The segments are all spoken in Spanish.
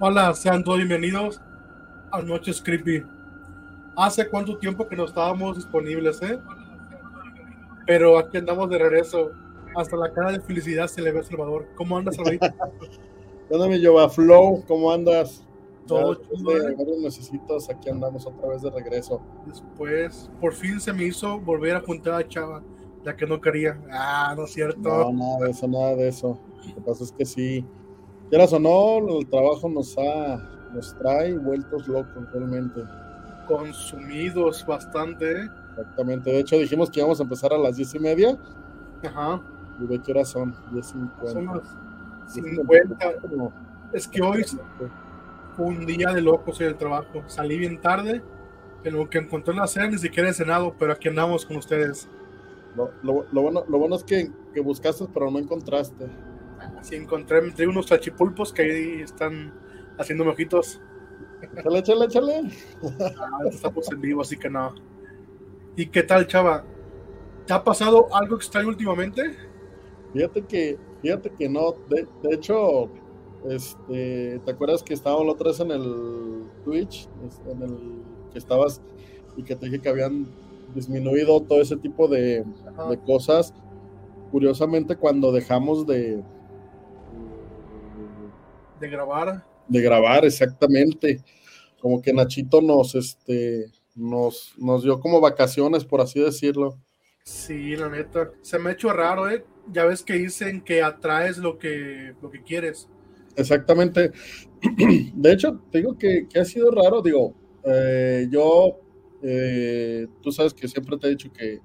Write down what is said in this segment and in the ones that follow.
Hola, sean todos bienvenidos a Noches Creepy. Hace cuánto tiempo que no estábamos disponibles, ¿eh? Pero aquí andamos de regreso. Hasta la cara de felicidad se le ve a Salvador. ¿Cómo andas, Salvador? ¿Qué mi Jova Flow? ¿Cómo andas? Todo chido, ¿eh? varios mesecitos, aquí andamos otra vez de regreso. Después, por fin se me hizo volver a juntar a Chava, ya que no quería. Ah, no es cierto. No, nada de eso, nada de eso. Lo que pasa es que sí, quieras o no, el trabajo nos ha, nos trae vueltos locos realmente. Consumidos bastante, ¿eh? Exactamente. De hecho, dijimos que íbamos a empezar a las diez y media. Ajá. ¿Y de qué hora son? Diez Son cincuenta. las Diez 50. No. Es que hoy fue un día de locos en el trabajo. Salí bien tarde, en lo que encontré en la cena ni siquiera he cenado, pero aquí andamos con ustedes. Lo, lo- lo bueno, lo bueno es que, que buscaste, pero no encontraste. Así encontré entre unos chachipulpos que ahí están haciendo ojitos. Échale, échale, échale. Ah, estamos en vivo, así que no. ¿Y qué tal, chava? ¿Te ha pasado algo extraño últimamente? Fíjate que, fíjate que no, de, de hecho, este, ¿te acuerdas que estábamos la otra vez en el Twitch? En el que estabas y que te dije que habían disminuido todo ese tipo de, de cosas. Curiosamente, cuando dejamos de, De grabar. de grabar, exactamente, como que Nachito nos, este, nos, nos dio como vacaciones, por así decirlo. Sí, la neta. Se me ha hecho raro, ¿eh? Ya ves que dicen que atraes lo que, lo que quieres. Exactamente. De hecho, te digo que, que ha sido raro. Digo, eh, yo, eh, tú sabes que siempre te he dicho que,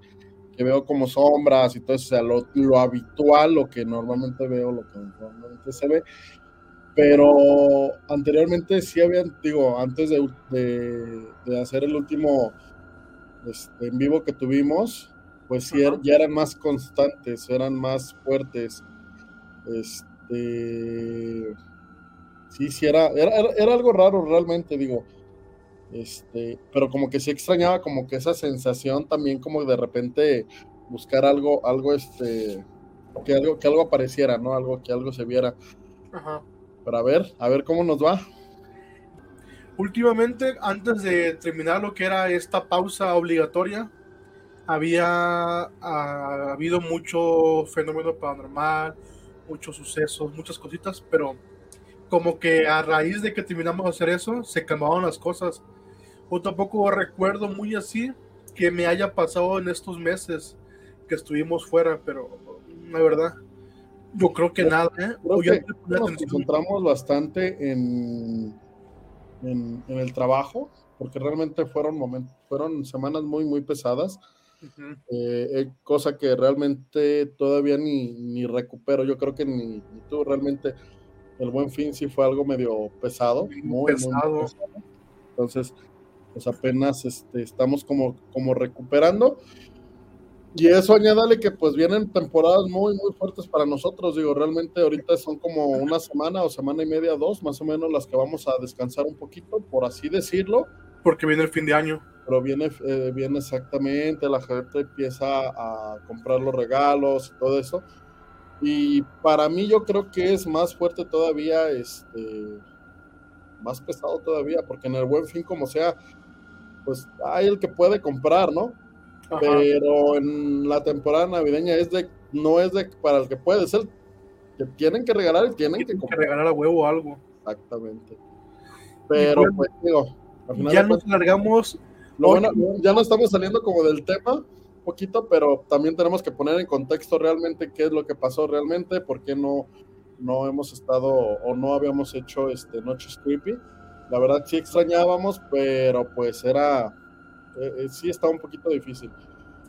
que veo como sombras y todo eso, o sea, lo, lo habitual, lo que normalmente veo, lo que normalmente se ve. Pero anteriormente sí habían, digo, antes de, de- de hacer el último este, en vivo que tuvimos, pues sí, Ajá. ya eran más constantes, eran más fuertes. Este. Sí, sí, era, era, era- era algo raro realmente, digo. Este, pero como que sí extrañaba como que esa sensación también como de repente buscar algo, algo este, que algo, que algo apareciera, ¿no? Algo, que algo se viera. Ajá. Pero a ver, a ver cómo nos va. Últimamente, antes de terminar lo que era esta pausa obligatoria, había habido mucho fenómeno paranormal, muchos sucesos, muchas cositas, pero como que a raíz de que terminamos de hacer eso, se calmaron las cosas. Yo tampoco recuerdo muy así que me haya pasado en estos meses que estuvimos fuera, pero la verdad, yo creo que nada, ¿eh? Creo ya nos concentramos bastante en, en, en el trabajo, porque realmente fueron momentos, fueron semanas muy, muy pesadas. Eh, eh, cosa que realmente todavía ni, ni recupero. Yo creo que ni, ni tú realmente el buen fin sí fue algo medio pesado, Muy muy, muy, muy pesado. pesado. Entonces, pues apenas este, estamos como, como recuperando. Y eso añádale que pues vienen temporadas muy, muy fuertes para nosotros. Digo, realmente ahorita son como una semana o semana y media, dos, más o menos las que vamos a descansar un poquito, por así decirlo Porque viene el fin de año. pero viene, eh, viene exactamente, la gente empieza a comprar los regalos y todo eso. Y para mí yo creo que es más fuerte todavía, este, más pesado todavía, porque en el buen fin como sea, pues hay el que puede comprar, ¿no? Ajá. Pero en la temporada navideña es de, no es de para el que puede, es el que tienen que regalar y tienen que Tienen que comprar. regalar a huevo algo. Exactamente. Pero bueno, pues digo, al final Ya nos largamos. lo bueno, ya no estamos saliendo como del tema poquito, pero también tenemos que poner en contexto realmente qué es lo que pasó realmente, por qué no, no hemos estado o no habíamos hecho este Noches Creepy. La verdad sí extrañábamos, pero pues era, eh, eh, sí estaba un poquito difícil.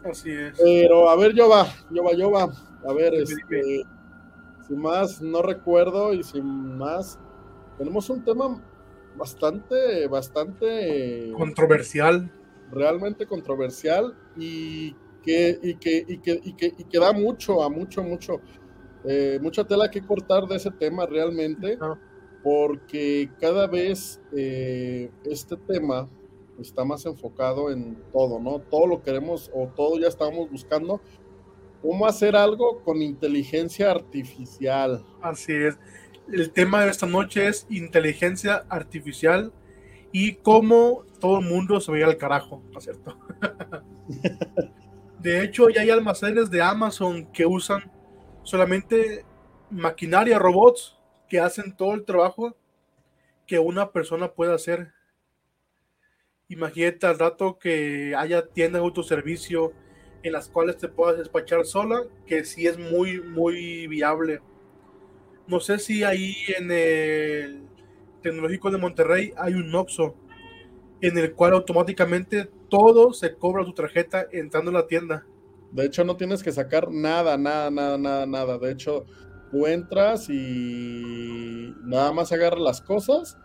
Así es. Pero a ver, yo va, yo va, yo va. A ver, este, sin más, no recuerdo y sin más, tenemos un tema bastante, bastante Controversial. realmente controversial y que, y que, y que, y que, y que da mucho, a mucho, mucho, eh, mucha tela que cortar de ese tema realmente, porque cada vez eh, este tema está más enfocado en todo, ¿no? Todo lo queremos o todo ya estamos buscando cómo hacer algo con inteligencia artificial. Así es. el tema de esta noche es inteligencia artificial y cómo todo el mundo se veía al carajo, ¿no es cierto? de hecho, ya hay almacenes de Amazon que usan solamente maquinaria, robots, que hacen todo el trabajo que una persona puede hacer. Imagínate al rato que haya tiendas de autoservicio en las cuales te puedas despachar sola, que sí es muy, muy viable. No sé si ahí en el Tecnológico de Monterrey hay un Noxo en el cual automáticamente todo se cobra tu tarjeta entrando a la tienda. De hecho, no tienes que sacar nada, nada, nada, nada, nada. De hecho, tú entras y nada más agarras las cosas,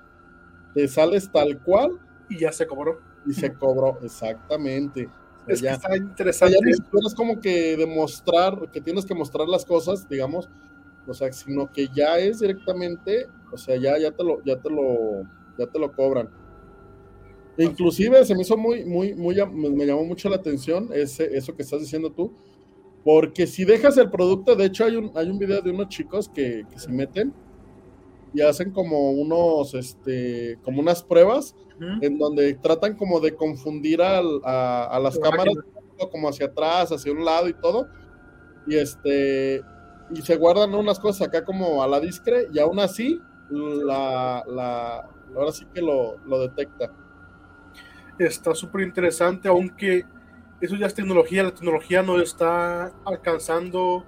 te sales tal cual. Y ya se cobró. Y se cobró, exactamente. es que está interesante. Ya es como que demostrar, que tienes que mostrar las cosas, digamos, o sea, sino que ya es directamente, o sea, ya, ya te lo, ya te lo, ya te lo cobran. Inclusive se me hizo muy, muy, muy, me llamó mucho la atención ese, eso que estás diciendo tú, porque si dejas el producto, de hecho hay un, hay un video de unos chicos que, se meten y hacen como unos, este, como unas pruebas en donde tratan como de confundir a, a, las cámaras como hacia atrás, hacia un lado y todo. Y este, y se guardan unas cosas acá como a la discre y aún así la, la ahora sí que lo, lo detecta. Está súper interesante, aunque eso ya es tecnología, la tecnología nos está alcanzando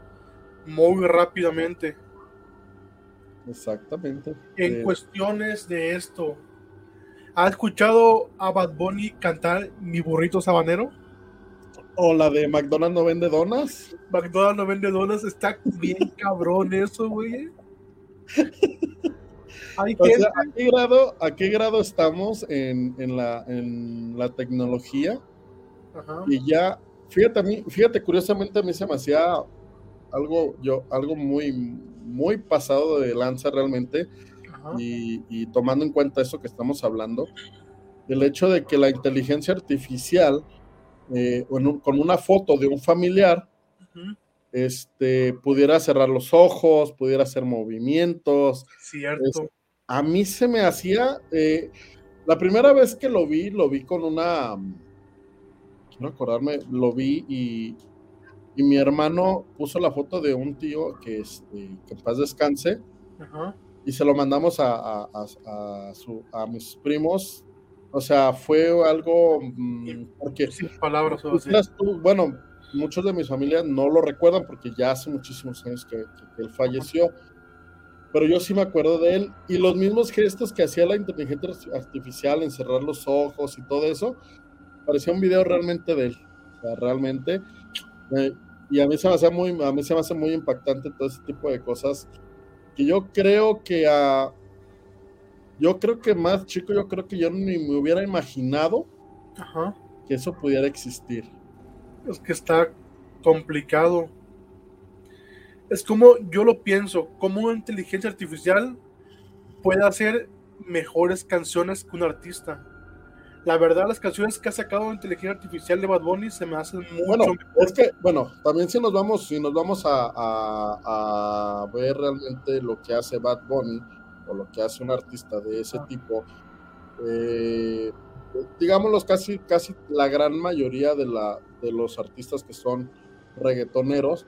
muy rápidamente. Exactamente. En eh, cuestiones de esto, ¿ha escuchado a Bad Bunny cantar Mi burrito sabanero? O la de McDonald's no vende donas. McDonald's no vende donas, está bien cabrón eso, güey. ¿a, qué grado, ¿A qué grado estamos en, en, la, en la tecnología? Y ya, fíjate, a mí, fíjate, curiosamente a mí se me hacía algo, yo, algo muy, muy pasado de lanza realmente. Y, y, tomando en cuenta eso que estamos hablando, el hecho de que la inteligencia artificial eh, con una foto de un familiar, este, pudiera cerrar los ojos, pudiera hacer movimientos. Cierto. a mí se me hacía, eh, la primera vez que lo vi, lo vi con una, quiero acordarme, lo vi y, y mi hermano puso la foto de un tío que, este, que en paz descanse. Y se lo mandamos a, a, a, su, a mis primos o sea, fue algo mm, porque palabras. bueno, muchos de mis familias no lo recuerdan porque ya hace muchísimos años que, él falleció. Pero yo sí me acuerdo de él y los mismos gestos que hacía la inteligencia artificial, encerrar los ojos y todo eso, parecía un video realmente de él. O sea, realmente. Eh, y a mí se me hace muy, a mí se me hace muy impactante todo ese tipo de cosas que yo creo que a, yo creo que más chico, yo creo que yo ni me hubiera imaginado que eso pudiera existir. Es que está complicado. Es como yo lo pienso, como una inteligencia artificial puede hacer mejores canciones que un artista. La verdad, las canciones que ha sacado la inteligencia artificial de Bad Bunny se me hacen mucho bueno, Es que, bueno, también si nos vamos, si nos vamos a, a ver realmente lo que hace Bad Bunny, lo que hace un artista de ese tipo, eh, casi, casi la gran mayoría de, la, de los artistas que son reggaetoneros,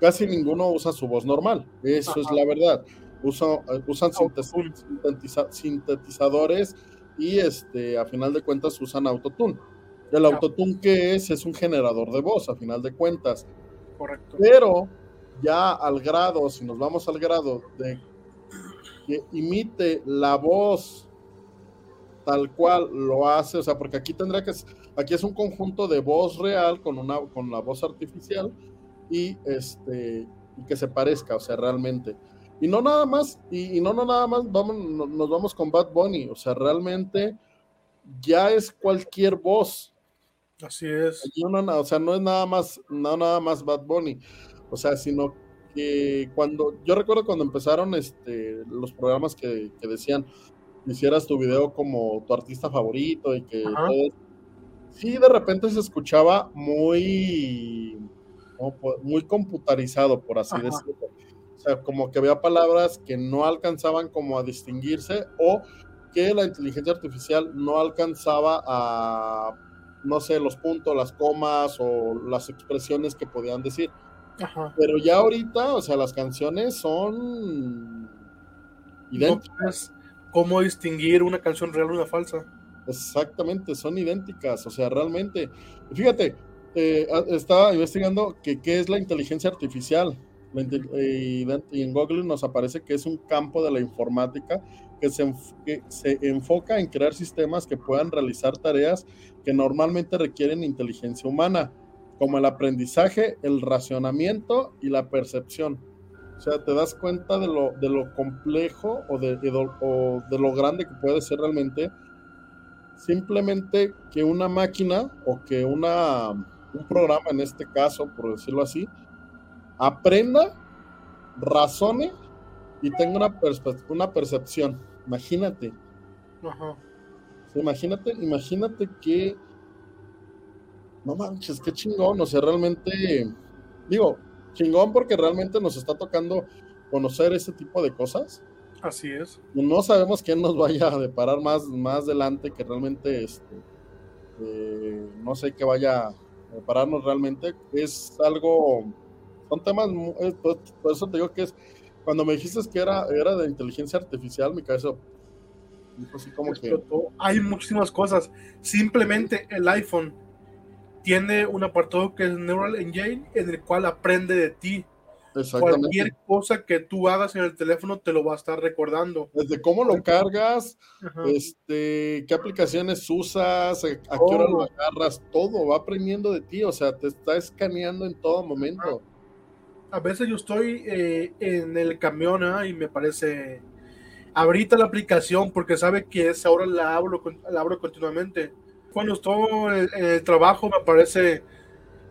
casi ninguno usa su voz normal, eso es la verdad. Usa, usan sintetizadores y este, a final de cuentas usan autotune. El autotune que es es un generador de voz, a final de cuentas. Correcto. Pero ya al grado, si nos vamos al grado de que imite la voz tal cual lo hace, o sea, porque aquí tendría que, aquí es un conjunto de voz real con una, con la voz artificial y este, y que se parezca, o sea, realmente. Y no nada más, y, no, no nada más, vamos, nos vamos con Bad Bunny, o sea, realmente ya es cualquier voz. Así es. o sea, no es nada más, no nada más Bad Bunny, o sea, sino cuando, yo recuerdo cuando empezaron este, los programas que, decían, hicieras tu video como tu artista favorito y que sí, de repente se escuchaba muy, muy computarizado, por así decirlo. O sea, como que había palabras que no alcanzaban como a distinguirse o que la inteligencia artificial no alcanzaba a, no sé, los puntos, las comas o las expresiones que podían decir. Pero ya ahorita, o sea, las canciones son idénticas. ¿Cómo distinguir una canción real de una falsa? Exactamente, son idénticas, o sea, realmente. Fíjate, eh, estaba investigando que qué es la inteligencia artificial. Y en Google nos aparece que es un campo de la informática que se, se enfoca en crear sistemas que puedan realizar tareas que normalmente requieren inteligencia humana como el aprendizaje, el racionamiento y la percepción. O sea, te das cuenta de lo, de lo complejo o de, de lo grande que puede ser realmente simplemente que una máquina o que una, un programa, en este caso, por decirlo así, aprenda, razone y tenga una, una percepción. Imagínate. imagínate, imagínate que no manches, qué chingón, o sea, realmente, digo, chingón porque realmente nos está tocando conocer ese tipo de cosas. Así es. No sabemos quién nos vaya a deparar más, más adelante que realmente, este, eh, no sé qué vaya a depararnos realmente. Es algo, son temas, por, eso te digo que es, cuando me dijiste que era, era de inteligencia artificial, mi cabeza así como que... Hay muchísimas cosas. Simplemente el iPhone tiene un apartado que es Neural Engine, en el cual aprende de ti. Cualquier cosa que tú hagas en el teléfono te lo va a estar recordando. Desde cómo lo cargas, este, qué aplicaciones usas, a, qué hora lo agarras, todo va aprendiendo de ti, o sea, te está escaneando en todo momento. A veces yo estoy eh, en el camión ¿ah? y me parece ahorita la aplicación porque sabe que esa hora la abro, la abro continuamente cuando estoy en el trabajo me parece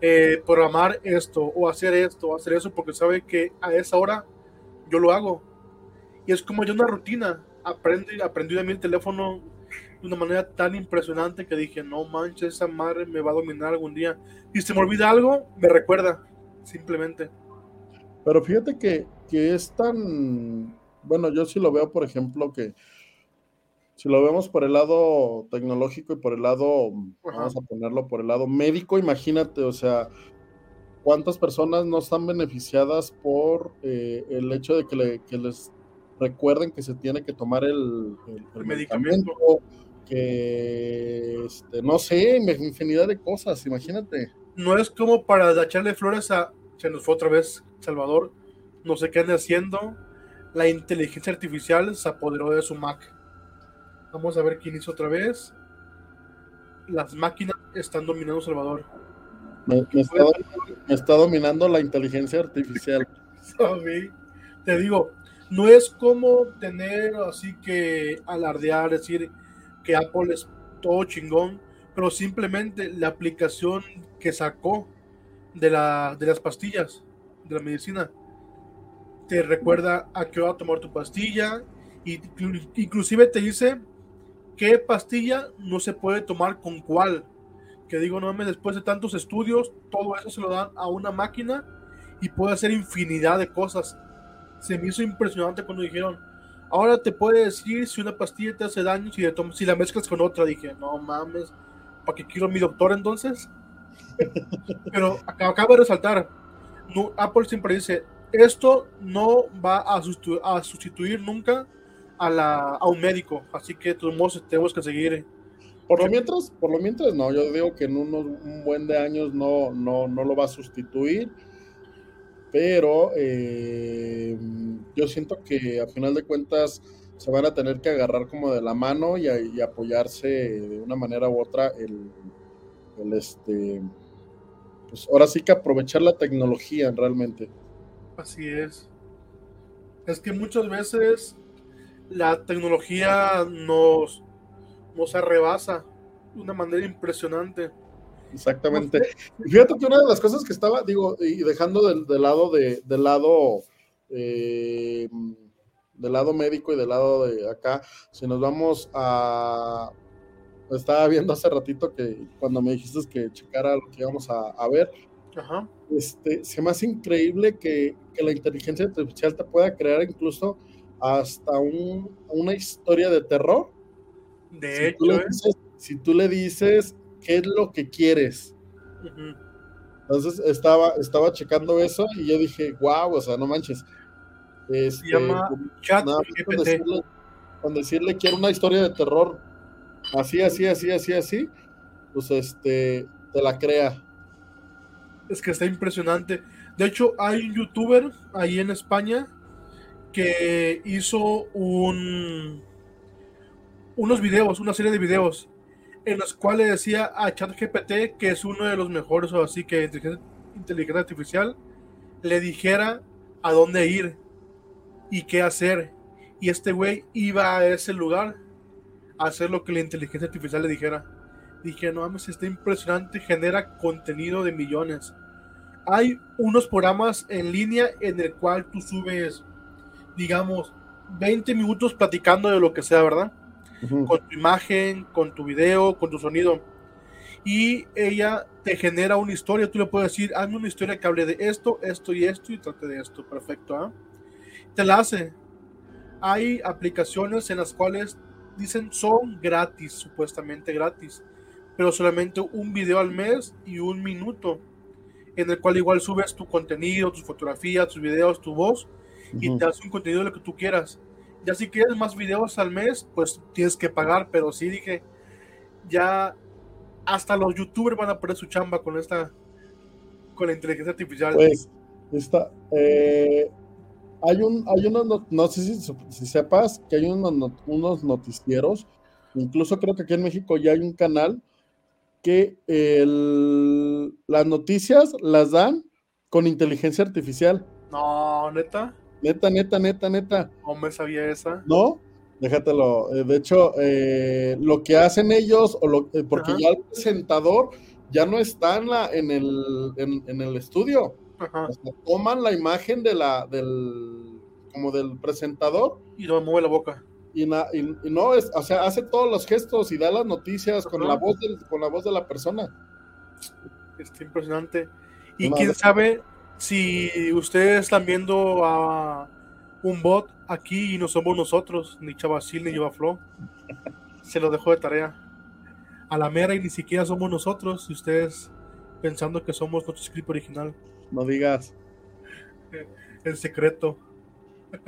eh, programar esto o hacer esto o hacer eso porque sabe que a esa hora yo lo hago. Y es como yo una rutina. Aprendí, aprendí de mí el teléfono de una manera tan impresionante que dije, no manches, esa madre me va a dominar algún día. Y si me olvida algo, me recuerda, simplemente. Pero fíjate que, que es tan, bueno, yo sí lo veo, por ejemplo, que si lo vemos por el lado tecnológico y por el lado, vamos a ponerlo por el lado médico, imagínate, o sea, cuántas personas no están beneficiadas por eh, el hecho de que, les recuerden que se tiene que tomar el, medicamento, que, este, no sé, infinidad de cosas, imagínate. No es como para echarle flores a, se nos fue otra vez, Salvador, no sé qué anda haciendo, la inteligencia artificial se apoderó de su Mac Vamos a ver quién hizo otra vez. Las máquinas están dominando Salvador. Me, está, dominando la inteligencia artificial. Te digo, no es como tener así que alardear, decir que Apple es todo chingón, pero simplemente la aplicación que sacó de, la, de las pastillas, de la medicina, te recuerda a qué va a tomar tu pastilla, y inclusive te dice qué pastilla no se puede tomar con cuál. Que digo, no mames, después de tantos estudios, todo eso se lo dan a una máquina y puede hacer infinidad de cosas. Se me hizo impresionante cuando dijeron, ahora te puede decir si una pastilla te hace daño si, si la mezclas con otra. Dije, no mames, ¿para qué quiero mi doctor entonces? Pero acaba de resaltar, no, Apple siempre dice, esto no va a a sustituir nunca a, la, a un médico, así que todos tenemos que seguir. Por lo mientras, por lo mientras no, yo digo que en unos un buen de años no, no, no lo va a sustituir, pero eh, yo siento que a final de cuentas se van a tener que agarrar como de la mano y, y apoyarse de una manera u otra el, el este pues ahora sí que aprovechar la tecnología realmente. Así es. Es que muchas veces la tecnología nos, nos arrebasa de una manera impresionante. Exactamente. Fíjate que una de las cosas que estaba, digo, y dejando del, lado de, del lado eh, del lado médico y del lado de acá, si nos vamos a estaba viendo hace ratito que cuando me dijiste que checara lo que íbamos a, ver, Ajá. Este, se me hace increíble que, que la inteligencia artificial te pueda crear incluso hasta un, una historia de terror. De si, hecho, tú le ¿eh? dices, si tú le dices qué es lo que quieres. Entonces estaba, estaba checando eso y yo dije, wow, o sea, no manches. Este, llama con- Chat nada con, decirle, con decirle quiero una historia de terror, así, así, así, así, así, pues este, te la crea. Es que está impresionante. De hecho, hay un youtuber ahí en España que hizo un unos videos, una serie de videos en los cuales decía a ChatGPT que es uno de los mejores o así que inteligencia, inteligencia artificial le dijera a dónde ir y qué hacer. Y este güey iba a ese lugar hacer lo que la inteligencia artificial le dijera. Dije, no mames, está impresionante, genera contenido de millones. Hay unos programas en línea en el cual tú subes, digamos, 20 minutos platicando de lo que sea, ¿verdad? Con tu imagen, con tu video, con tu sonido. Y ella te genera una historia, tú le puedes decir, hazme una historia que hable de esto, esto y esto y trate de esto. Perfecto, ¿ah? Te la hace. Hay aplicaciones en las cuales dicen son gratis, supuestamente gratis, pero solamente un video al mes y un minuto, en el cual igual subes tu contenido, tus fotografías, tus videos, tu voz, y te hace un contenido de lo que tú quieras. Ya si quieres más videos al mes, pues tienes que pagar, pero sí dije, ya hasta los youtubers van a perder su chamba con esta, con la inteligencia artificial. Pues, eh, hay un, hay unos, no, no sé si, si sepas que hay unos, unos noticieros, incluso creo que aquí en México ya hay un canal que el- las noticias las dan con inteligencia artificial. no, neta, Neta, neta, neta, neta. no me sabía esa. No, déjatelo. Eh, De hecho, eh, lo que hacen ellos, o lo, eh, porque Ajá. ya el presentador ya no está en, la, en, el, en, en el estudio. Ajá. O sea, toman la imagen de la, del, como del presentador Y no mueve la boca. y, na- y- y no es, o sea, hace todos los gestos y da las noticias con la voz del, con la voz de la persona. Está impresionante. Y quién sabe si ustedes están viendo a un bot aquí y no somos nosotros, ni Chavacil ni Flo. Se lo dejo de tarea. A la mera y ni siquiera somos nosotros, y ustedes pensando que somos nuestro script original. No digas, El secreto.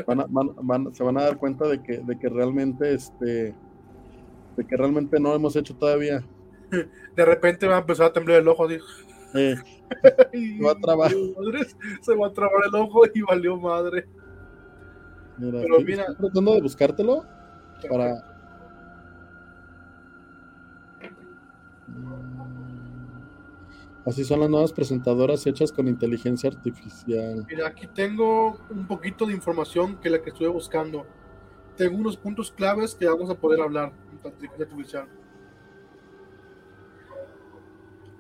van a- van- van- se van a dar cuenta de que, de que realmente, este, de que realmente no hemos hecho todavía. De repente va a empezar a temblar el ojo. Eh, Y- va a trabar. Se va a trabar el ojo y valió madre. mira, Pero mira. estoy tratando de buscártelo para. Así son las nuevas presentadoras hechas con inteligencia artificial. Mira, aquí tengo un poquito de información que la que estuve buscando. Tengo unos puntos claves que vamos a poder hablar la inteligencia artificial.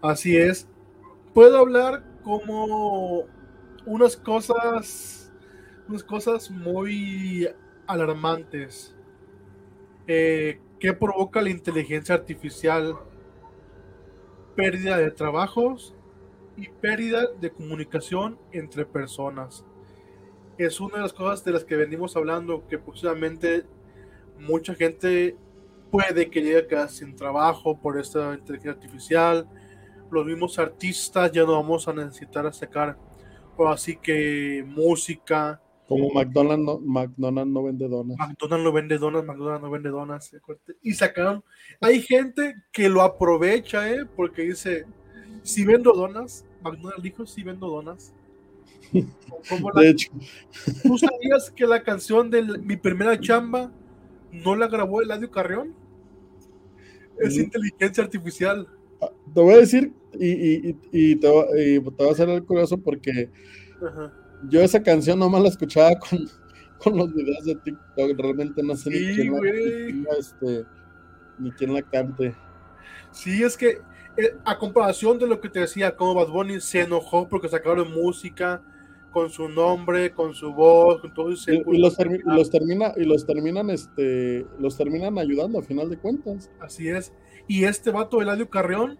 Así es. Puedo hablar como unas cosas, unas cosas muy alarmantes. Eh, ¿Qué provoca la inteligencia artificial? Pérdida de trabajos, y pérdida de comunicación entre personas. Es una de las cosas de las que venimos hablando, que posiblemente mucha gente puede que llegue a quedar sin trabajo por esta inteligencia artificial. Los mismos artistas ya no vamos a necesitar sacar, o así que música. Como McDonald's no, McDonald's no vende donas. McDonald's no vende donas, McDonald's no vende donas. Y sacaron. Hay gente que lo aprovecha, ¿eh? Porque dice: Si vendo donas, McDonald's dijo: Si vendo donas. Como la- De hecho, ¿Tú sabías que la canción de mi primera chamba no la grabó Eladio Carrión? Es Ujú. inteligencia artificial. te voy a decir, y, y, y, y te, va, y te va a hacer el curioso porque Ajá. Yo esa canción nomás la escuchaba con, con los videos de TikTok. Realmente no sé Sí, ni, quién la, este, ni quién la cante. Sí, es que eh, a comparación de lo que te decía, como Bad Bunny se enojó porque sacaron música con su nombre, con su voz, con todo ese Y, y los, termi- y los termina y los terminan este los terminan ayudando a final de cuentas Así es. Y este vato, Eladio Carrión,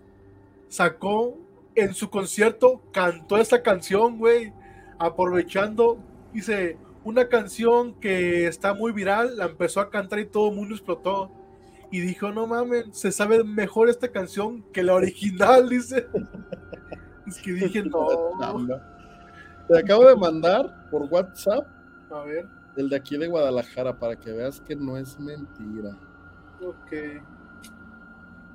sacó en su concierto cantó esta canción, güey, aprovechando, dice, una canción que está muy viral, la empezó a cantar y todo el mundo explotó. Y dijo, no mames, se sabe mejor esta canción que la original, dice. es que dije, no. Te acabo de mandar por WhatsApp. A ver. El de aquí de Guadalajara, para que veas que no es mentira. Ok.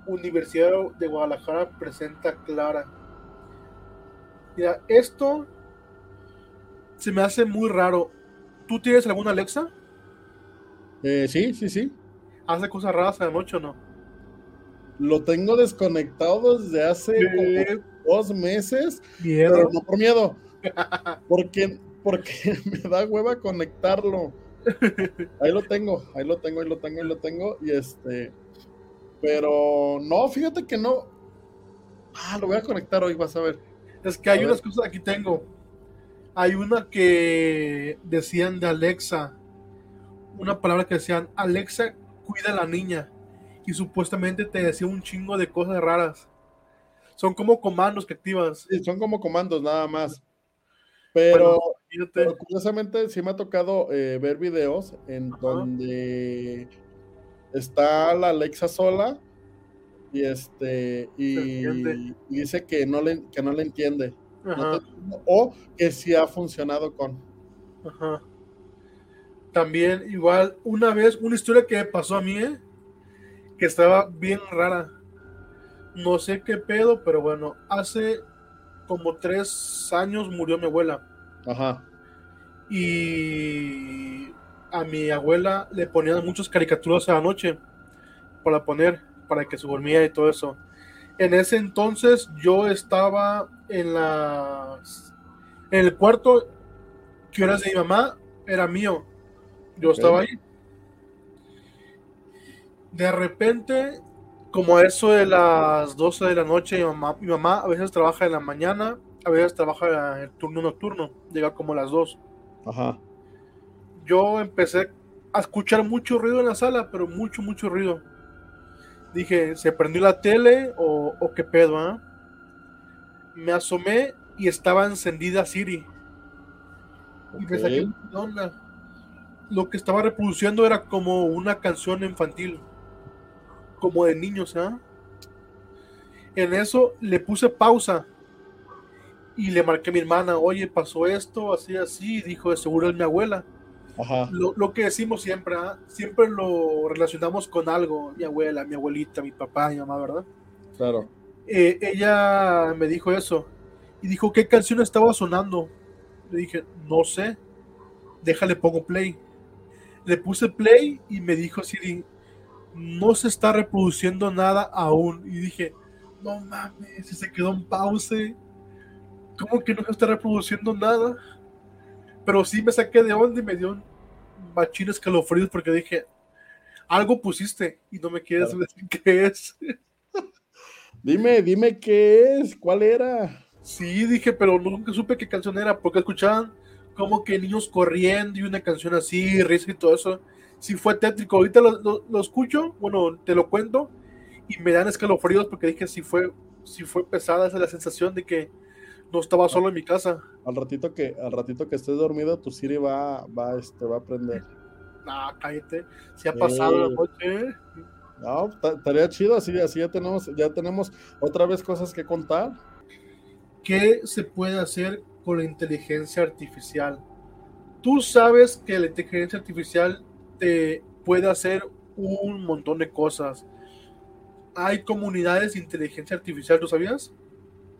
Universidad de Guadalajara presenta Clara. Mira, esto se me hace muy raro. ¿Tú tienes alguna Alexa? Eh, sí, sí, sí. ¿Hace cosas raras a la noche o no? Lo tengo desconectado desde hace dos meses. Pero no por miedo. Porque, porque me da hueva conectarlo. Ahí lo tengo, ahí lo tengo, ahí lo tengo, ahí lo tengo. Y este. Pero no, fíjate que no. Ah, lo voy a conectar hoy, vas a ver. Es que hay unas cosas aquí tengo. Hay una que decían de Alexa, una palabra que decían, Alexa, cuida a la niña. Y supuestamente te decía un chingo de cosas raras. Son como comandos que activas. Sí, son como comandos nada más. Pero, curiosamente sí me ha tocado eh, ver videos en donde está la Alexa sola y este y, dice que no le que no le entiende o que sí ha funcionado con Ajá. también igual una vez una historia que pasó a mí ¿eh? que estaba bien rara no sé qué pedo pero bueno hace como tres años murió mi abuela Ajá. y a mi abuela le ponían muchas caricaturas a la noche para poner para que se dormía y todo eso. En ese entonces yo estaba en la en el cuarto que era de mi mamá, era mío. Yo estaba ahí. De repente, como a eso de las 12 de la noche, mi mamá, mi mamá a veces trabaja en la mañana, a veces trabaja el turno nocturno, llega como a las 2. Ajá. Yo empecé a escuchar mucho ruido en la sala, pero mucho, mucho ruido Dije, ¿se prendió la tele o, qué pedo, ah? Me asomé y estaba encendida Siri. Y me saqué onda. Lo que estaba reproduciendo era como una canción infantil. Como de niños, ¿ah? En eso le puse pausa. Y le marqué a mi hermana, oye, pasó esto, así, así. dijo, de seguro es mi abuela. Lo, que decimos siempre, ¿ah? siempre lo relacionamos con algo, mi abuela, mi abuelita, mi papá, mi mamá, ¿verdad? Claro. Eh, ella me dijo eso y dijo, ¿qué canción estaba sonando? Le dije, no sé, déjale pongo play. Le puse play y me dijo Siri, no se está reproduciendo nada aún. Y dije, no mames, se quedó en pause. ¿Cómo que no se está reproduciendo nada? Pero sí me saqué de onda y me dio machines escalofríos porque dije, algo pusiste y no me quieres decir qué es. dime, dime qué es, cuál era. Sí, dije, pero nunca supe qué canción era, porque escuchaban como que niños corriendo y una canción así, risa y todo eso. Sí fue tétrico. Ahorita lo, lo, escucho, bueno, te lo cuento, y me dan escalofríos porque dije, si fue, si fue pesada esa la sensación de que no estaba solo en mi casa. Al ratito que, al ratito que estés dormido, tu Siri va, va, este, va a prender. No, cállate. Si ha pasado la noche. No, estaría chido, así, así ya tenemos, ya tenemos otra vez cosas que contar. ¿Qué se puede hacer con la inteligencia artificial? Tú sabes que la inteligencia artificial te puede hacer un montón de cosas. Hay comunidades de inteligencia artificial, ¿tú sabías?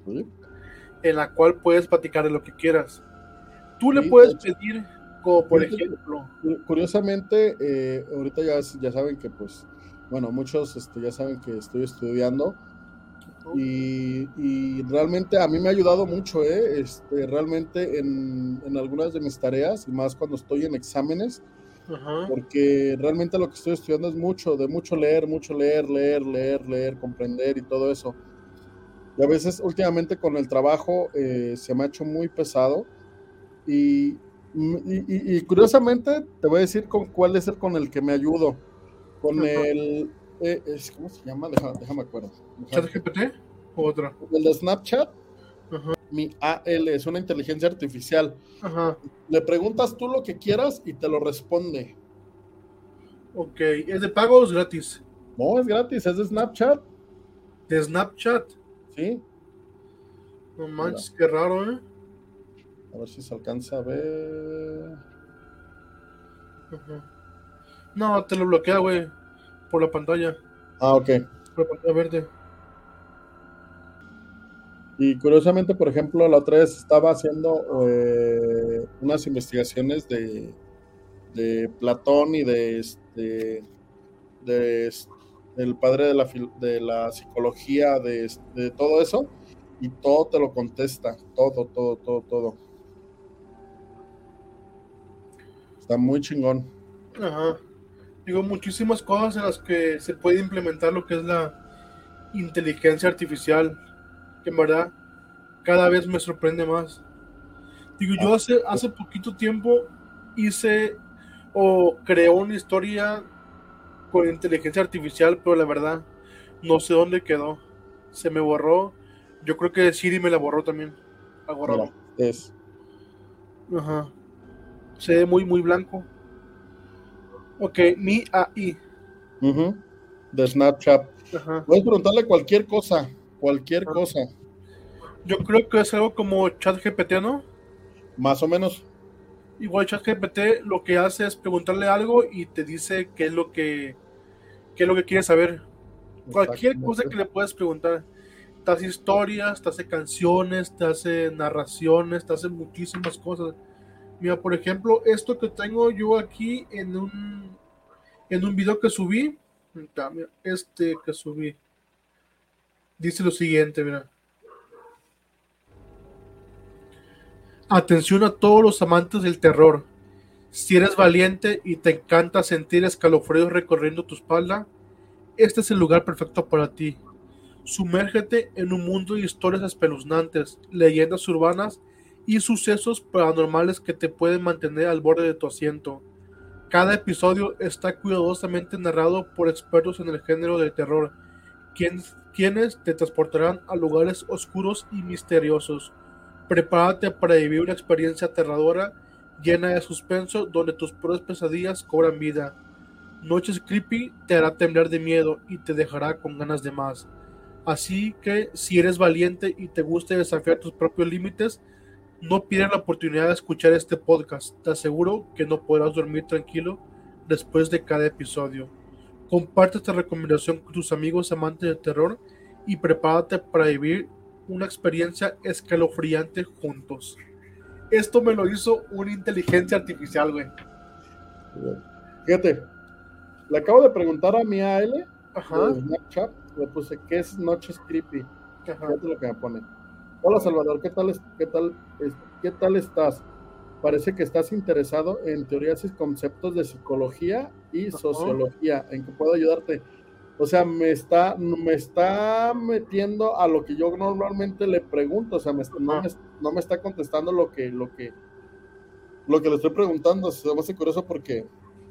Sí en la cual puedes platicar de lo que quieras. Tú le puedes pedir, como por ejemplo. Curiosamente, eh, ahorita ya, ya saben que, pues, bueno, muchos este, ya saben que estoy estudiando. Y, realmente a mí me ha ayudado mucho, ¿eh? este, realmente en, en, algunas de mis tareas, y más cuando estoy en exámenes, porque realmente lo que estoy estudiando es mucho, de mucho leer, mucho leer, leer, leer, leer, comprender y todo eso. Y a veces últimamente con el trabajo eh, se me ha hecho muy pesado. Y, y, curiosamente te voy a decir con cuál es el con el que me ayudo. Con el... Eh, ¿Cómo se llama? Déjame, déjame acuerdo. ¿ChatGPT o otro? El de Snapchat. Mi AL es una inteligencia artificial. Le preguntas tú lo que quieras y te lo responde. Ok, ¿es de pago o es gratis? No, es gratis, es de Snapchat. ¿De Snapchat? Sí. No manches, qué raro, ¿eh? A ver si se alcanza a ver. No, te lo bloquea, güey. Por la pantalla. Ah, ok. Por la pantalla verde. Y curiosamente, por ejemplo, la otra vez estaba haciendo eh, unas investigaciones de, de Platón y de este de, del padre de la, de la psicología, de, de todo eso, y todo te lo contesta, todo, todo, todo, todo. Está muy chingón. Ajá. Digo, muchísimas cosas en las que se puede implementar lo que es la inteligencia artificial, que en verdad cada vez me sorprende más. Digo, yo hace, hace poquito tiempo hice o creó una historia con inteligencia artificial, pero la verdad no sé dónde quedó. Se me borró. Yo creo que Siri me la borró también. La es. Ajá. Se ve muy, muy blanco. Ok, mi AI. De Snapchat. Puedes preguntarle cualquier cosa. Cualquier cosa. Yo creo que es algo como ChatGPT, ¿no? Más o menos. Igual ChatGPT lo que hace es preguntarle algo y te dice qué es lo que, qué es lo que quieres saber. Cualquier cosa que le puedas preguntar. Te hace historias, te hace canciones, te hace narraciones, te hace muchísimas cosas. Mira, por ejemplo, esto que tengo yo aquí en un en un video que subí, este que subí, dice lo siguiente, mira. Atención a todos los amantes del terror. Si eres valiente y te encanta sentir escalofríos recorriendo tu espalda, este es el lugar perfecto para ti. Sumérgete en un mundo de historias espeluznantes, leyendas urbanas y sucesos paranormales que te pueden mantener al borde de tu asiento. Cada episodio está cuidadosamente narrado por expertos en el género de terror, quienes te transportarán a lugares oscuros y misteriosos Prepárate para vivir una experiencia aterradora, llena de suspenso, donde tus peores pesadillas cobran vida. Noches Creepy te hará temblar de miedo y te dejará con ganas de más. Así que si eres valiente y te gusta desafiar tus propios límites, no pierdas la oportunidad de escuchar este podcast. Te aseguro que no podrás dormir tranquilo después de cada episodio. Comparte esta recomendación con tus amigos amantes de terror y prepárate para vivir una experiencia escalofriante juntos. Esto me lo hizo una inteligencia artificial, güey. Fíjate, le acabo de preguntar a mi AL Ajá. Snapchat, le puse, ¿qué es Noches Creepy? Fíjate lo que me pone. Hola Salvador, ¿qué tal, qué tal, qué tal estás? Parece que estás interesado en teorías y conceptos de psicología y sociología. ¿En qué puedo ayudarte? O sea, me está, me está metiendo a lo que yo normalmente le pregunto. O sea, no, me, está contestando lo que, lo que, lo que le estoy preguntando. Se me hace curioso porque,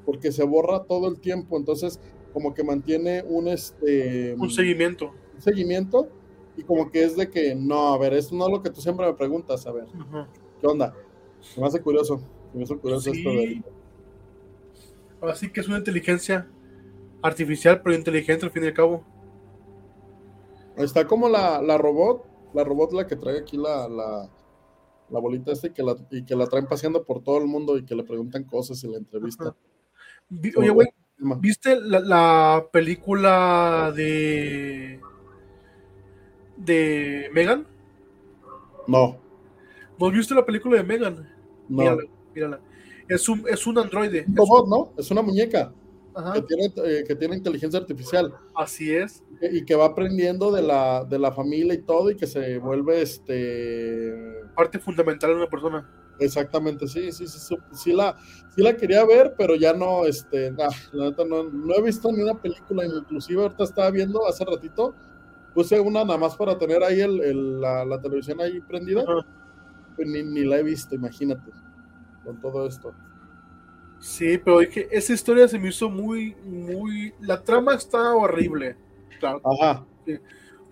porque se borra todo el tiempo. Entonces, como que mantiene un este un seguimiento. Un seguimiento. Y como que es de que, no, a ver, esto no es lo que tú siempre me preguntas. A ver, ¿qué onda? Se me hace curioso. Se me hace curioso esto de. Así que es una inteligencia artificial, pero inteligente al fin y al cabo. Está como la, la robot, la robot la que trae aquí la, la, la bolita esta y que la, y que la traen paseando por todo el mundo y que le preguntan cosas en la entrevista. Oye, güey, ¿viste la, la, película de de Megan? No. ¿No viste la película de Megan? No. Mírala, Es un, es un androide. Robot, ¿no? Es una muñeca que tiene, eh, que tiene inteligencia artificial. Así es. Y que va aprendiendo de la, de la familia y todo, y que se vuelve este parte fundamental de una persona. Exactamente, sí, sí, sí, sí, la, sí la quería ver, pero ya no, este, la neta no, no, he visto ni una película, inclusive ahorita estaba viendo hace ratito, puse una nada más para tener ahí el, la, la, televisión ahí prendida, pues ni, ni la he visto, imagínate, con todo esto. Sí, pero es que esa historia se me hizo muy, muy. La trama está horrible. Claro. Ajá.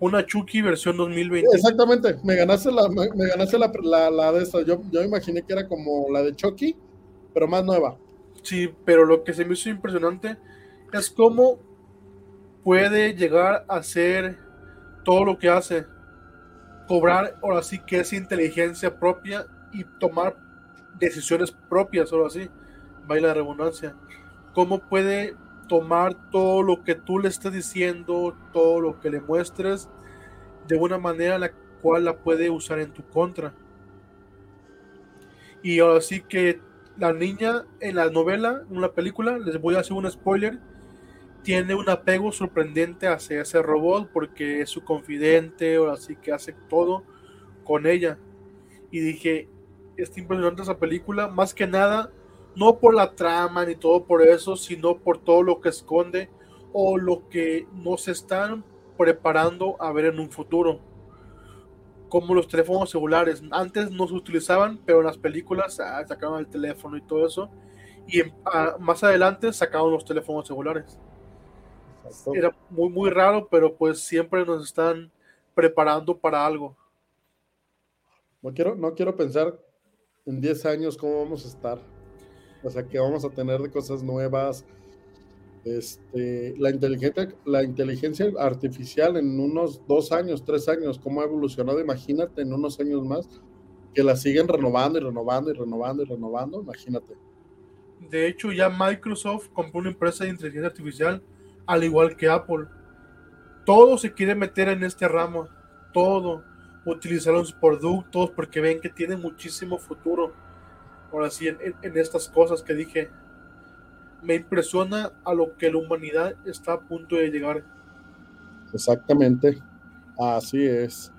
una Chucky versión 2020. Exactamente, me ganaste la, me, ganaste la, la, de esta. Yo, yo imaginé que era como la de Chucky, pero más nueva. Sí, pero lo que se me hizo impresionante es cómo puede llegar a hacer todo lo que hace. Cobrar ahora sí que es inteligencia propia y tomar decisiones propias, ahora sí. Baila de redundancia. Cómo puede tomar todo lo que tú le estés diciendo, todo lo que le muestres, de una manera la cual la puede usar en tu contra. Y ahora sí que la niña en la novela, en la película, les voy a hacer un spoiler, tiene un apego sorprendente hacia ese robot porque es su confidente, ahora sí que hace todo con ella. Y dije, es impresionante esa película, más que nada no por la trama ni todo por eso, sino por todo lo que esconde o lo que nos están preparando a ver en un futuro. Como los teléfonos celulares. Antes no se utilizaban, pero en las películas ah, sacaban el teléfono y todo eso. Y ah, más adelante sacaban los teléfonos celulares. Era muy, muy raro, pero pues siempre nos están preparando para algo. No quiero, no quiero pensar en 10 años cómo vamos a estar. O sea, que vamos a tener de cosas nuevas. Este, la, inteligencia, la inteligencia artificial en unos dos años, tres años, cómo ha evolucionado, imagínate en unos años más, que la siguen renovando y renovando y renovando y renovando, imagínate. De hecho, ya Microsoft compró una empresa de inteligencia artificial, al igual que Apple. Todo se quiere meter en este ramo, todo, utilizar los productos porque ven que tiene muchísimo futuro ahora sí, en, estas cosas que dije, me impresiona a lo que la humanidad está a punto de llegar. Exactamente, así es.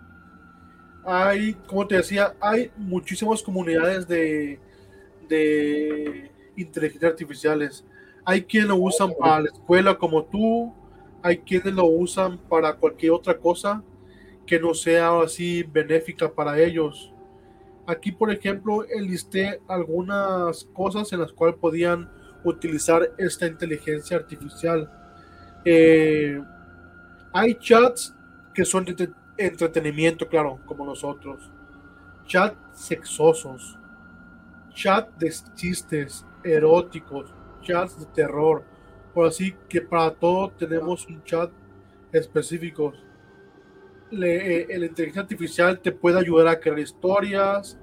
Hay, como te decía, hay muchísimas comunidades de, de inteligencia artificiales. Hay quienes lo usan para la escuela como tú, hay quienes lo usan para cualquier otra cosa que no sea así benéfica para ellos. Aquí, por ejemplo, enlisté algunas cosas en las cuales podían utilizar esta inteligencia artificial. Eh, hay chats que son de entretenimiento, claro, como nosotros. Chats sexosos, chat de chistes eróticos, chats de terror. Por así que para todo tenemos un chat específico eh, la inteligencia artificial te puede ayudar a crear historias,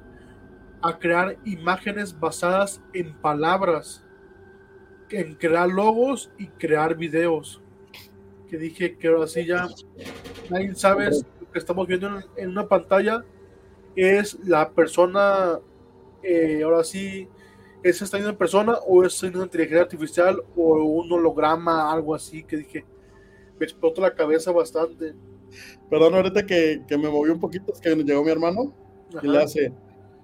a crear imágenes basadas en palabras, en crear logos y crear videos. Que dije que ahora sí ya nadie sabe lo que estamos viendo en, una pantalla es la persona, eh, ahora sí, es esta misma persona o es una inteligencia artificial o un holograma, algo así, que dije, me explotó la cabeza bastante. Perdón, ahorita que, que, me moví un poquito, es que llegó mi hermano y le hace,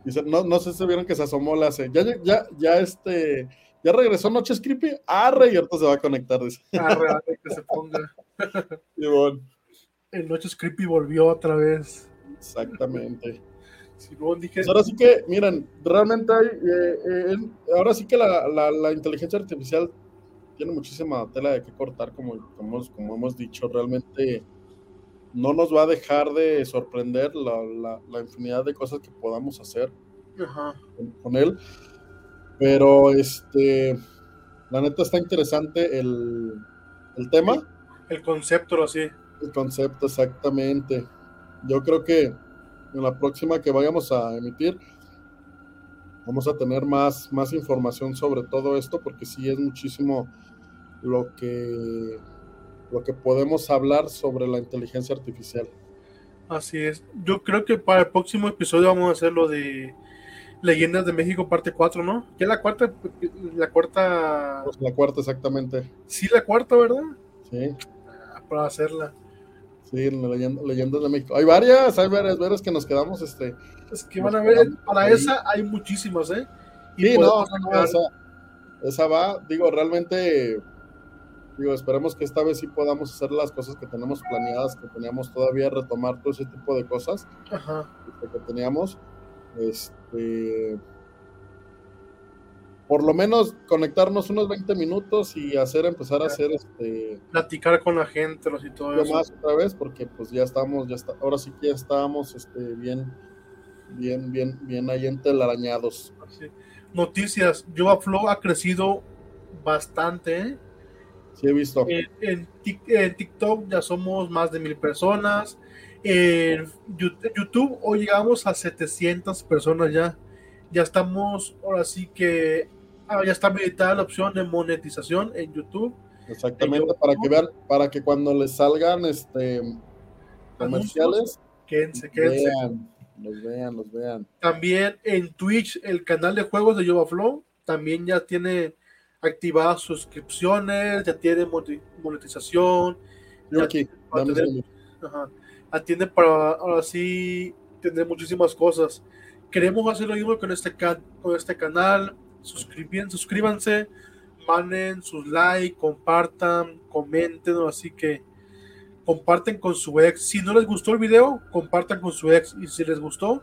dice, no, no sé si vieron que se asomó, le hace, ya, ya, ya este, ya regresó Noches Creepy, arre, y ahorita se va a conectar, dice. Arre, arre, que se ponga. y bueno. El Noches Creepy volvió otra vez. Exactamente. dije... Pues ahora sí que, miren, realmente hay, eh, eh, ahora sí que la, la, la, inteligencia artificial tiene muchísima tela de que cortar, como, como, como hemos dicho, realmente no nos va a dejar de sorprender la, infinidad de cosas que podamos hacer Con, él. Pero este, la neta está interesante el, tema. El, concepto, así. El concepto, exactamente. Yo creo que en la próxima que vayamos a emitir, vamos a tener más, más información sobre todo esto, porque sí es muchísimo lo que lo que podemos hablar sobre la inteligencia artificial. Así es. Yo creo que para el próximo episodio vamos a hacer lo de Leyendas de México parte 4, ¿no? Ya la cuarta, la cuarta... Pues la cuarta exactamente. Sí, la cuarta, ¿verdad? Sí. Ah, para hacerla. Sí, Leyendas de México. Hay varias, hay varias, varias que nos quedamos, este... Es que van a ver, para esa hay muchísimas, ¿eh? Y sí, no, esa, esa va, digo, realmente Digo, esperemos que esta vez sí podamos hacer las cosas que tenemos planeadas, que teníamos todavía retomar todo ese tipo de cosas Ajá. que teníamos. Este, por lo menos conectarnos unos 20 minutos y hacer, empezar a hacer este. Platicar con la gente y todo eso. más otra vez, porque pues ya estamos, ya está, ahora sí que ya estábamos este, bien, bien, bien, bien ahí entelarañados. Noticias, Jova Flow ha crecido bastante. ¿eh? Sí, he visto. En, TikTok ya somos más de mil personas. En YouTube hoy llegamos a 700 personas ya. Ya estamos, ahora sí que ah, ya está habilitada la opción de monetización en YouTube. Exactamente, para que vean, para que cuando les salgan este comerciales, quédense, quédense. Vean, los vean, los vean. También en Twitch, el canal de juegos de Flow también ya tiene activadas suscripciones, ya tiene monetización. Yo aquí, atiende para ahora sí tener muchísimas cosas. Queremos hacer lo mismo con este, con este canal. Suscriben, suscríbanse, manden sus likes, compartan, comenten, así que comparten con su ex. Si no les gustó el video, compartan con su ex. Y si les gustó,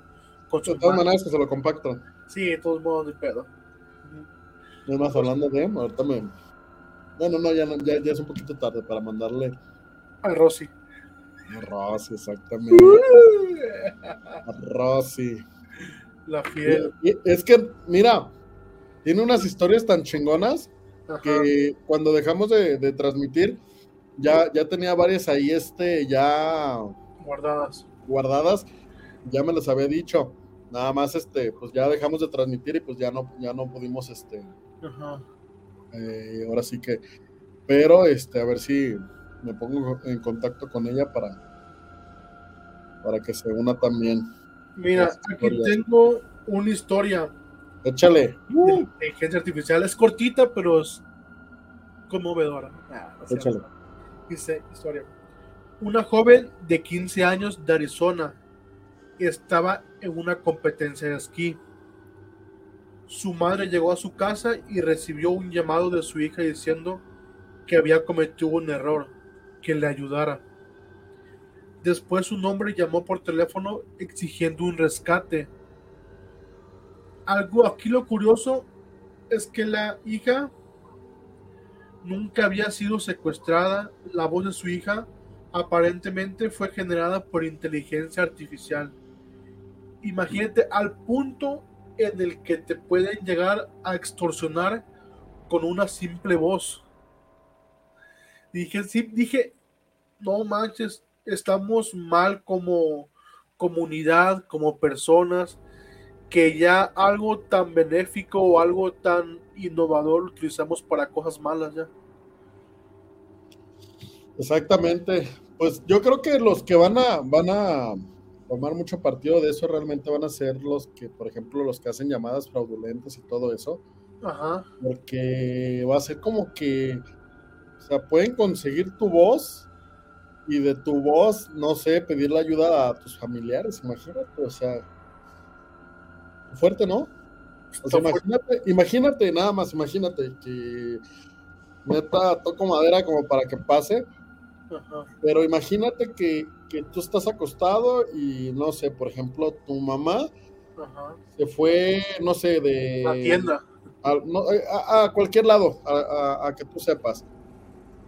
con su De todas maneras que se lo compacto. Sí, de todos modos, de pedo. No más hablando de ahorita me. Bueno, no, ya, ya, ya es un poquito tarde para mandarle. A Rosy. A Rosy, exactamente. A Rosy. La fiel. es que, mira, tiene unas historias tan chingonas que cuando dejamos de, transmitir, ya, ya tenía varias ahí, este, ya guardadas. Guardadas, ya me las había dicho. Nada más, este, pues ya dejamos de transmitir y pues ya no, ya no pudimos, este, Ajá. Eh, ahora sí que, pero este, a ver si me pongo en contacto con ella para, para que se una también. Mira, aquí tengo una historia. Échale. De inteligencia artificial. Es cortita, pero es conmovedora. Ah, Échale. Dice historia. Una joven de 15 años de Arizona estaba en una competencia de esquí. Su madre llegó a su casa y recibió un llamado de su hija diciendo que había cometido un error, que le ayudara. Después su nombre llamó por teléfono exigiendo un rescate. Algo aquí lo curioso es que la hija nunca había sido secuestrada. La voz de su hija aparentemente fue generada por inteligencia artificial. Imagínate al punto en el que te pueden llegar a extorsionar con una simple voz. Dije, sí, dije, no manches, estamos mal como comunidad, como personas, que ya algo tan benéfico o algo tan innovador lo utilizamos para cosas malas ya. Exactamente. Pues yo creo que los que van a, van a tomar mucho partido de eso realmente van a ser los que, por ejemplo, los que hacen llamadas fraudulentas y todo eso. Ajá. Porque va a ser como que, o sea, pueden conseguir tu voz y de tu voz, no sé, pedirle ayuda a tus familiares, imagínate, o sea, fuerte, ¿no? O sea, imagínate, imagínate, nada más, imagínate que neta toco madera como para que pase, pero imagínate que, tú estás acostado y no sé, por ejemplo, tu mamá se fue, no sé, de... La tienda. A, cualquier lado, a, que tú sepas.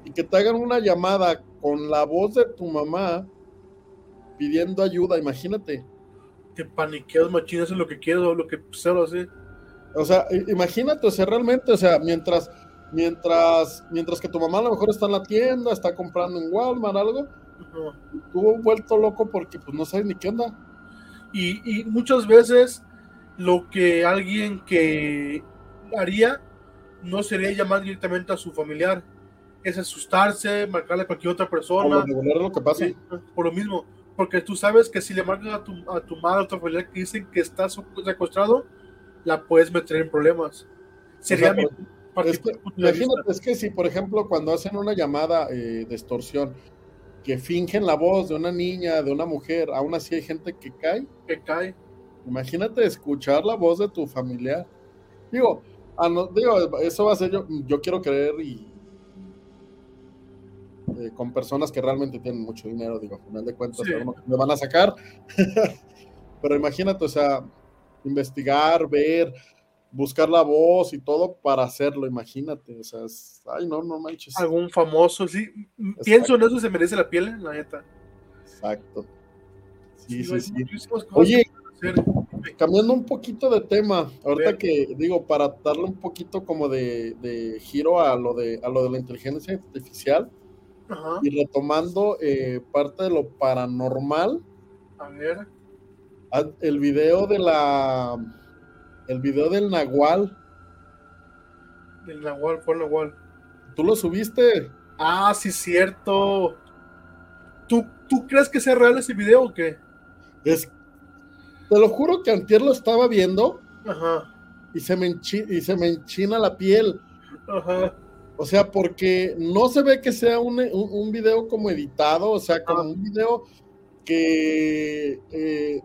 Y que te hagan una llamada con la voz de tu mamá pidiendo ayuda, imagínate. Te paniqueas, machinas en lo que quiero, lo que sea, así. O sea, imagínate, o sea, realmente, o sea, mientras Mientras, mientras que tu mamá a lo mejor está en la tienda, está comprando en Walmart algo, tú vuelto loco porque pues no sabes ni qué onda. Y, muchas veces lo que alguien que haría no sería llamar directamente a su familiar, es asustarse, marcarle a cualquier otra persona. lo que pasa. por lo mismo, porque tú sabes que si le marcas a tu, a tu madre, a tu familiar que dicen que estás secuestrado, la puedes meter en problemas. Sería mi, es que, imagínate, es que si, por ejemplo, cuando hacen una llamada eh, de extorsión, que fingen la voz de una niña, de una mujer, aún así hay gente que cae. Que cae. Imagínate escuchar la voz de tu familiar. Digo, digo eso va a ser yo, yo quiero creer y eh, con personas que realmente tienen mucho dinero, digo, al final de cuentas, me van a sacar. Pero imagínate, o sea, investigar, ver, buscar la voz y todo para hacerlo, imagínate. O sea, es- ay, no, no manches. Algún famoso, sí. Pienso en eso se merece la piel, la neta. Exacto. Sí, sí, sí. Oye, cambiando un poquito de tema, ahorita que digo, para darle un poquito como de, de giro a lo de, a lo de la inteligencia artificial Ajá. y retomando eh, parte de lo paranormal, A ver. ah, el video de la, el video del Nahual, El Nahual, fue el Nahual. ¿tú lo subiste? Ah, sí, cierto. ¿Tú, ¿Tú crees que sea real ese video o qué? Es, te lo juro que antier lo estaba viendo Ajá. y se me, enchi- y se me enchina la piel. Ajá. O sea, porque no se ve que sea un, un, un video como editado, o sea, como Ah. un video que, eh,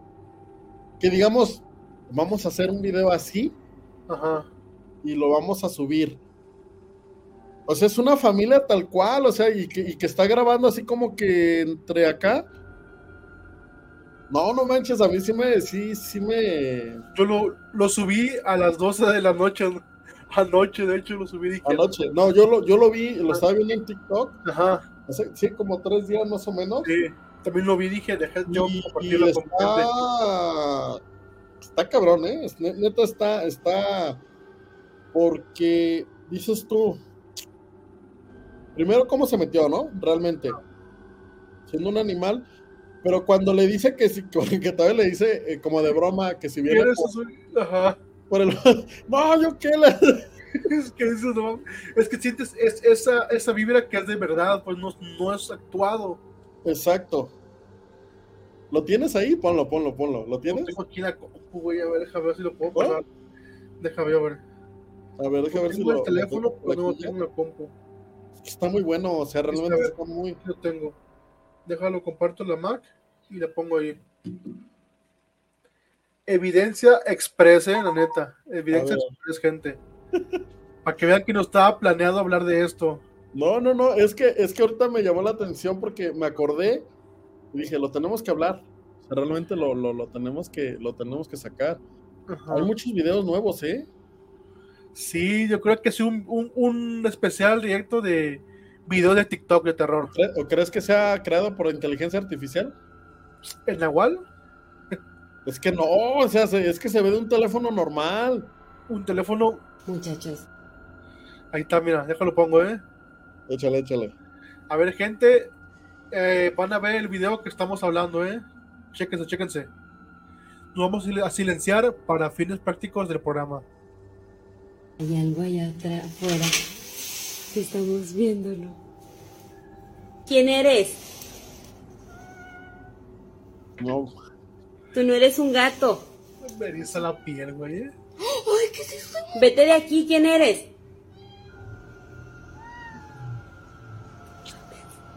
que digamos, vamos a hacer un video así Ajá. y lo vamos a subir. O sea, es una familia tal cual, o sea, y que, y que está grabando así como que entre acá. No, no manches, a mí sí me, sí, sí me... Yo lo, lo subí a las 12 de la noche. Anoche, de hecho, lo subí. Dije, Anoche, no, yo lo, yo lo vi, lo estaba viendo en TikTok, Ajá. hace, sí, como tres días más o menos. Sí. También lo vi. Dije, deja yo Y, y compartirlo con mi gente. Está, cabrón, ¿eh? Neta está, está, porque dices tú, primero cómo se metió, ¿no? Realmente, siendo un animal, pero cuando le dice que si, que todavía le dice eh, como de broma que si viene ¿Quieres por, eso? Ajá. por el, no, yo qué Es que, eso no- es que sientes es, esa, esa vibra que es de verdad, pues no, no es actuado. exacto. ¿Lo tienes ahí? Ponlo, ponlo, ponlo. ¿Lo tienes? tengo aquí la compu, güey. A ver, déjame ver si lo puedo pasar. Déjame ver. A ver, déjame ver si tengo lo, el teléfono, tengo por pero no tengo la compu. Está muy bueno, o sea, realmente está muy... Lo tengo. Déjalo, comparto la Mac y la pongo ahí. Evidencia express, eh, la neta. Evidencia express, gente. Para que vean que no estaba planeado hablar de esto. No, no, no, es que, es que ahorita me llamó la atención porque me acordé y dije, lo tenemos que hablar. O sea, realmente lo, lo, lo tenemos que, lo tenemos que sacar. Ajá. Hay muchos videos nuevos, ¿eh? Sí, yo creo que sí, un, un, un especial directo de videos de TikTok de terror. ¿Cre- ¿O crees que sea creado por inteligencia artificial? ¿El Nahual? Es que no, o sea, se- es que se ve de un teléfono normal. Un teléfono. Muchachos, Ahí está, mira, déjalo pongo, eh. Échale, échale. A ver, gente, eh, van a ver el video que estamos hablando, ¿eh? Chéquense, chéquense. Nos vamos a sil- a silenciar para fines prácticos del programa. hay algo allá atrás, afuera. Estamos viéndolo. ¿Quién eres? No, Tú no eres un gato. Me eriza la piel, güey. ¿eh? Vete de aquí, ¿quién eres?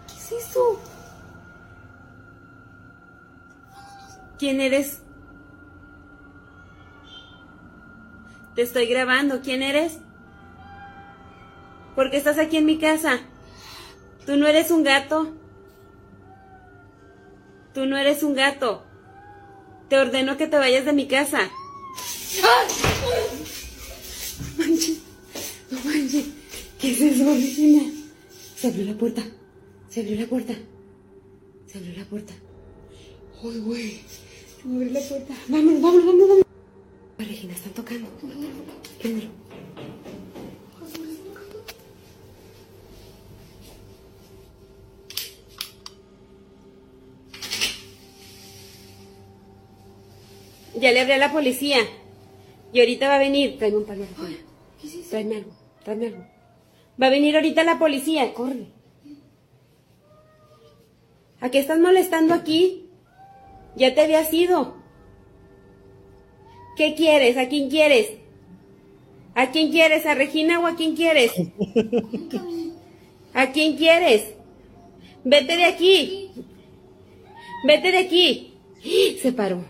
¿Qué es eso? ¿Quién eres? Te estoy grabando, ¿quién eres? ¿Por qué estás aquí en mi casa? Tú no eres un gato. Tú no eres un gato. Te ordeno que te vayas de mi casa. No manches, no manches. ¿Qué es eso? Se abrió la puerta. Se abrió la puerta. Se abrió la puerta. Uy, güey. Se me abrió la puerta. Vámonos, vámonos, vámonos. vámonos. Regina, están tocando. Préndelo. Ya le hablé a la policía. Y ahorita va a venir. Tráeme un pañuelo. Regina. Tráeme algo, tráeme algo. Va a venir ahorita la policía, corre. ¿A qué estás molestando aquí? Ya te habías ido. ¿Qué quieres? ¿A quién quieres? ¿A quién quieres? ¿A Regina o a quién quieres? ¿A quién quieres? Vete de aquí. Vete de aquí. Se paró.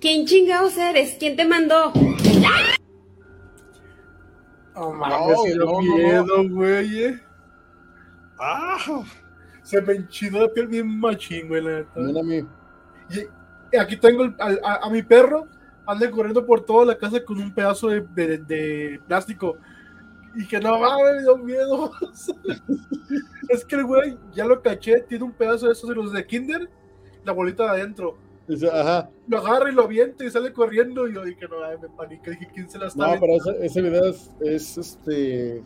¿Quién chingados eres? ¿Quién te mandó? No mames, da no, no, miedo, güey. ¿eh? ¡Ah! Se me enchinó la piel bien machín, güey, la neta. Mira a mí. Y- aquí tengo el- a, a mi perro ande corriendo por toda la casa con un pedazo de, de- de plástico. Y que no mames, me dio miedo. es que el güey, ya lo caché, tiene un pedazo de esos de los de Kinder, la bolita de adentro. Ajá. Lo agarra y lo avienta y sale corriendo. Y yo dije, no, ay, me paniqué. Dije, ¿quién se la está No, pero ese, ese video es, es, este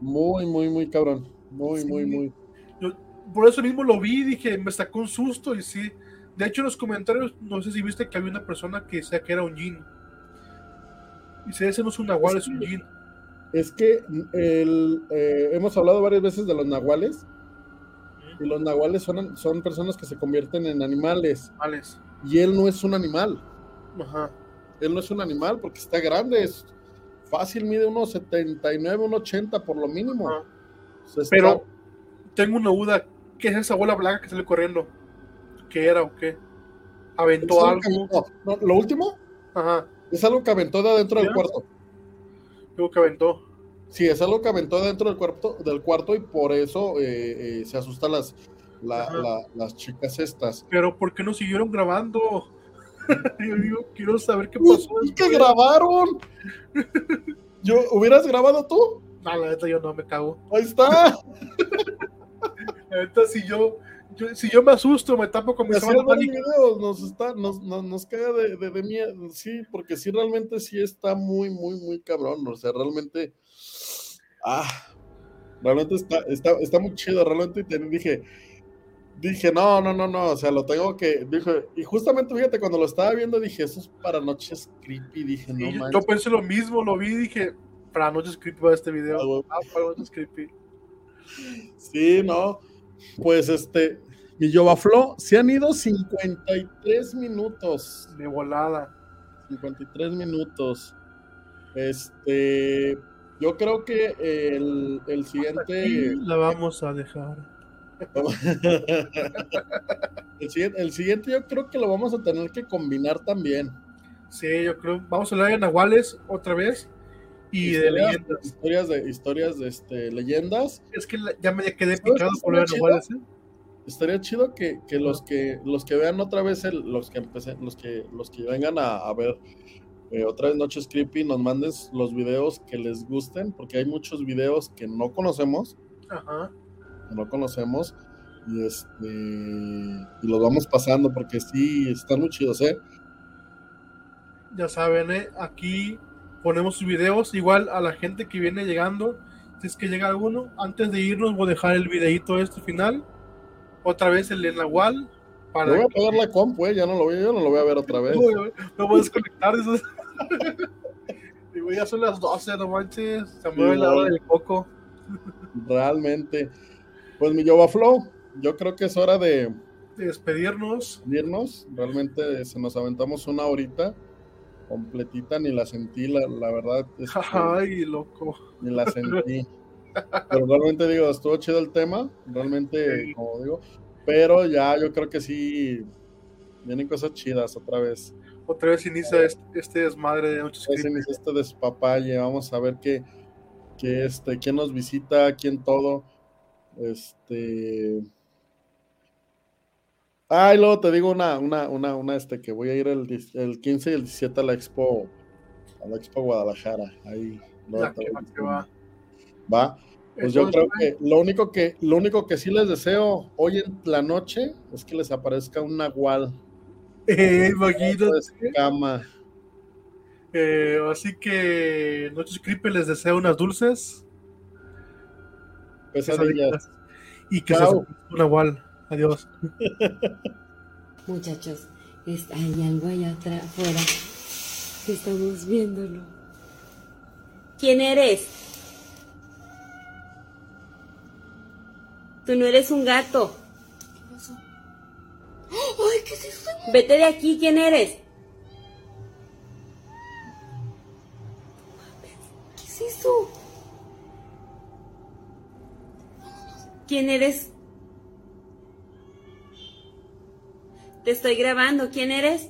muy, muy, muy cabrón. Muy, Sí. muy, muy. Por eso mismo lo vi, dije, me sacó un susto y sí. De hecho, en los comentarios, no sé si viste que había una persona que decía que era un Jin. Y si ese no es un Nahual, es un Jin. Es que el, eh, hemos hablado varias veces de los nahuales. Y los nahuales son, son personas que se convierten en animales. Alex. Y él no es un animal. Ajá. Él no es un animal porque está grande. Es fácil, mide unos 79, unos 80 por lo mínimo. Está- Pero tengo una duda. ¿Qué es esa bola blanca que sale corriendo? ¿Qué era o qué? ¿Aventó algo algo? que- no, no, lo último Ajá. es algo que aventó de adentro del cuarto. Digo que aventó. Sí, es algo que aventó dentro del cuarto, del cuarto y por eso eh, eh, se asustan las, la- Ajá. la- las chicas estas. Pero ¿por qué no siguieron grabando? Yo digo, quiero saber qué pasó. ¡Uy, que después. grabaron! Yo, ¿Hubieras grabado tú? No, la neta yo no me cago. Ahí está. La neta, si yo, yo- si yo me asusto, me tapo con mi Así sábana es ver el mágica. video, nos, está, nos, nos, nos caga de, de, de miedo. Sí, porque sí, realmente sí está muy, muy, muy cabrón. O sea, realmente. Ah, realmente está, está, está muy chido. Realmente te- dije. Dije, no, no, no, no, o sea, lo tengo que, dije, y justamente fíjate, cuando lo estaba viendo, dije, eso es para noches creepy, dije, no Y yo, yo pensé lo mismo, lo vi y dije, para noches creepy va este video. Ah. Ah, para noches creepy. Sí, no. Pues este, mi Yovaflo, se han ido 53 minutos. De volada. 53 minutos. Este, yo creo que el, el Y siguiente, la vamos a dejar. el siguiente, el siguiente yo creo que lo vamos a tener que combinar también. Sí, yo creo. Vamos a hablar de Nahuales otra vez. Y de leyendas. Historias de, historias de este, leyendas. Es que la- ya me quedé ¿Sabes picado por lo de Nahuales. ¿eh? Estaría chido que, que los que los que vean otra vez el, los que empecé, los que los que vengan a, a ver eh, otra vez Noches Creepy nos manden los videos que les gusten, porque hay muchos videos que no conocemos, Ajá. que no conocemos, y este y los vamos pasando porque sí están muy chidos, eh. Ya saben, ¿eh? aquí ponemos sus videos. Igual a la gente que viene llegando, si es que llega alguno, antes de irnos voy a dejar el videito este final. Otra vez el de Nahual. Yo Para voy a pagar la compu, eh, ya no lo voy, yo no lo voy a ver otra vez. No voy a desconectar eso. Digo, ya son las 12, no manches. Se mueve Sí, la hora del coco. Realmente. Pues mi Yoba Flow, yo creo que es hora de De despedirnos. irnos. Realmente se nos aventamos una horita completita, ni la sentí, la, la verdad. este, Ay, loco. ni la sentí. Pero realmente digo, estuvo chido el tema, realmente, Sí. como digo. Pero ya yo creo que sí vienen cosas chidas otra vez. Otra vez inicia este, este desmadre de Creepy. inicia este despapalle, vamos a ver qué, qué, este, quién nos visita, quién todo. Este. Ah, y luego te digo una, una, una, una, este, que voy a ir el, el 15 y el 17 a la Expo, a la Expo Guadalajara. Ahí. luego Ya te que va, que va. Va. Pues yo creo que lo único que lo único que sí les deseo hoy en la noche es que les aparezca un nahual eh, de imagínate. cama. Eh, así que Noches Creepy les deseo unas dulces. Pesadillas. Y que Chao. se un Nahual. Adiós. Muchachos, es- hay algo allá atrás, afuera, estamos viéndolo. ¿Quién eres? Tú no eres un gato. ¿Qué pasó? ¡Ay, qué es eso! Vete de aquí, ¿quién eres? ¿Qué es eso? ¿Quién eres? Te estoy grabando. ¿Quién eres?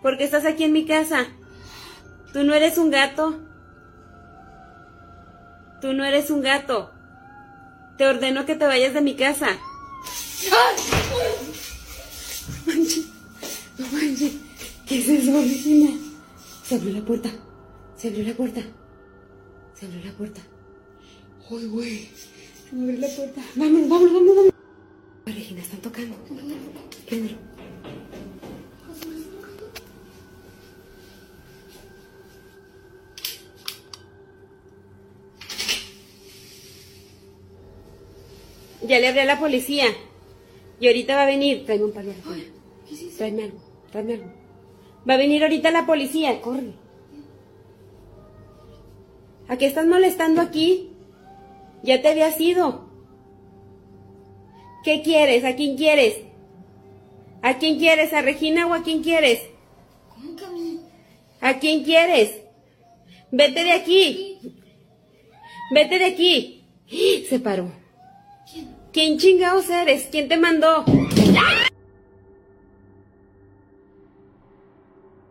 ¿Por qué estás aquí en mi casa? Tú no eres un gato. Tú no eres un gato. Te ordeno que te vayas de mi casa. No manches, no manches. ¿Qué es eso, Regina? Se abrió la puerta. Se abrió la puerta. Se abrió la puerta. Uy, güey. Se me abrió la puerta. Vámonos, vámonos, vámonos. vámonos. Regina, están tocando. Préndelo. Ya le hablé a la policía. Y ahorita va a venir. Tráeme un par de alcohol. Tráeme algo. Tráeme algo. Va a venir ahorita la policía. Corre. ¿A qué estás molestando aquí? Ya te habías ido. ¿Qué quieres? ¿A quién quieres? ¿A quién quieres? ¿A Regina o a quién quieres? ¿Cómo que a mí? ¿A quién quieres? Vete de aquí. Vete de aquí. Se paró. ¿Quién? ¿Quién chingados eres? ¿Quién te mandó? ¡Ah!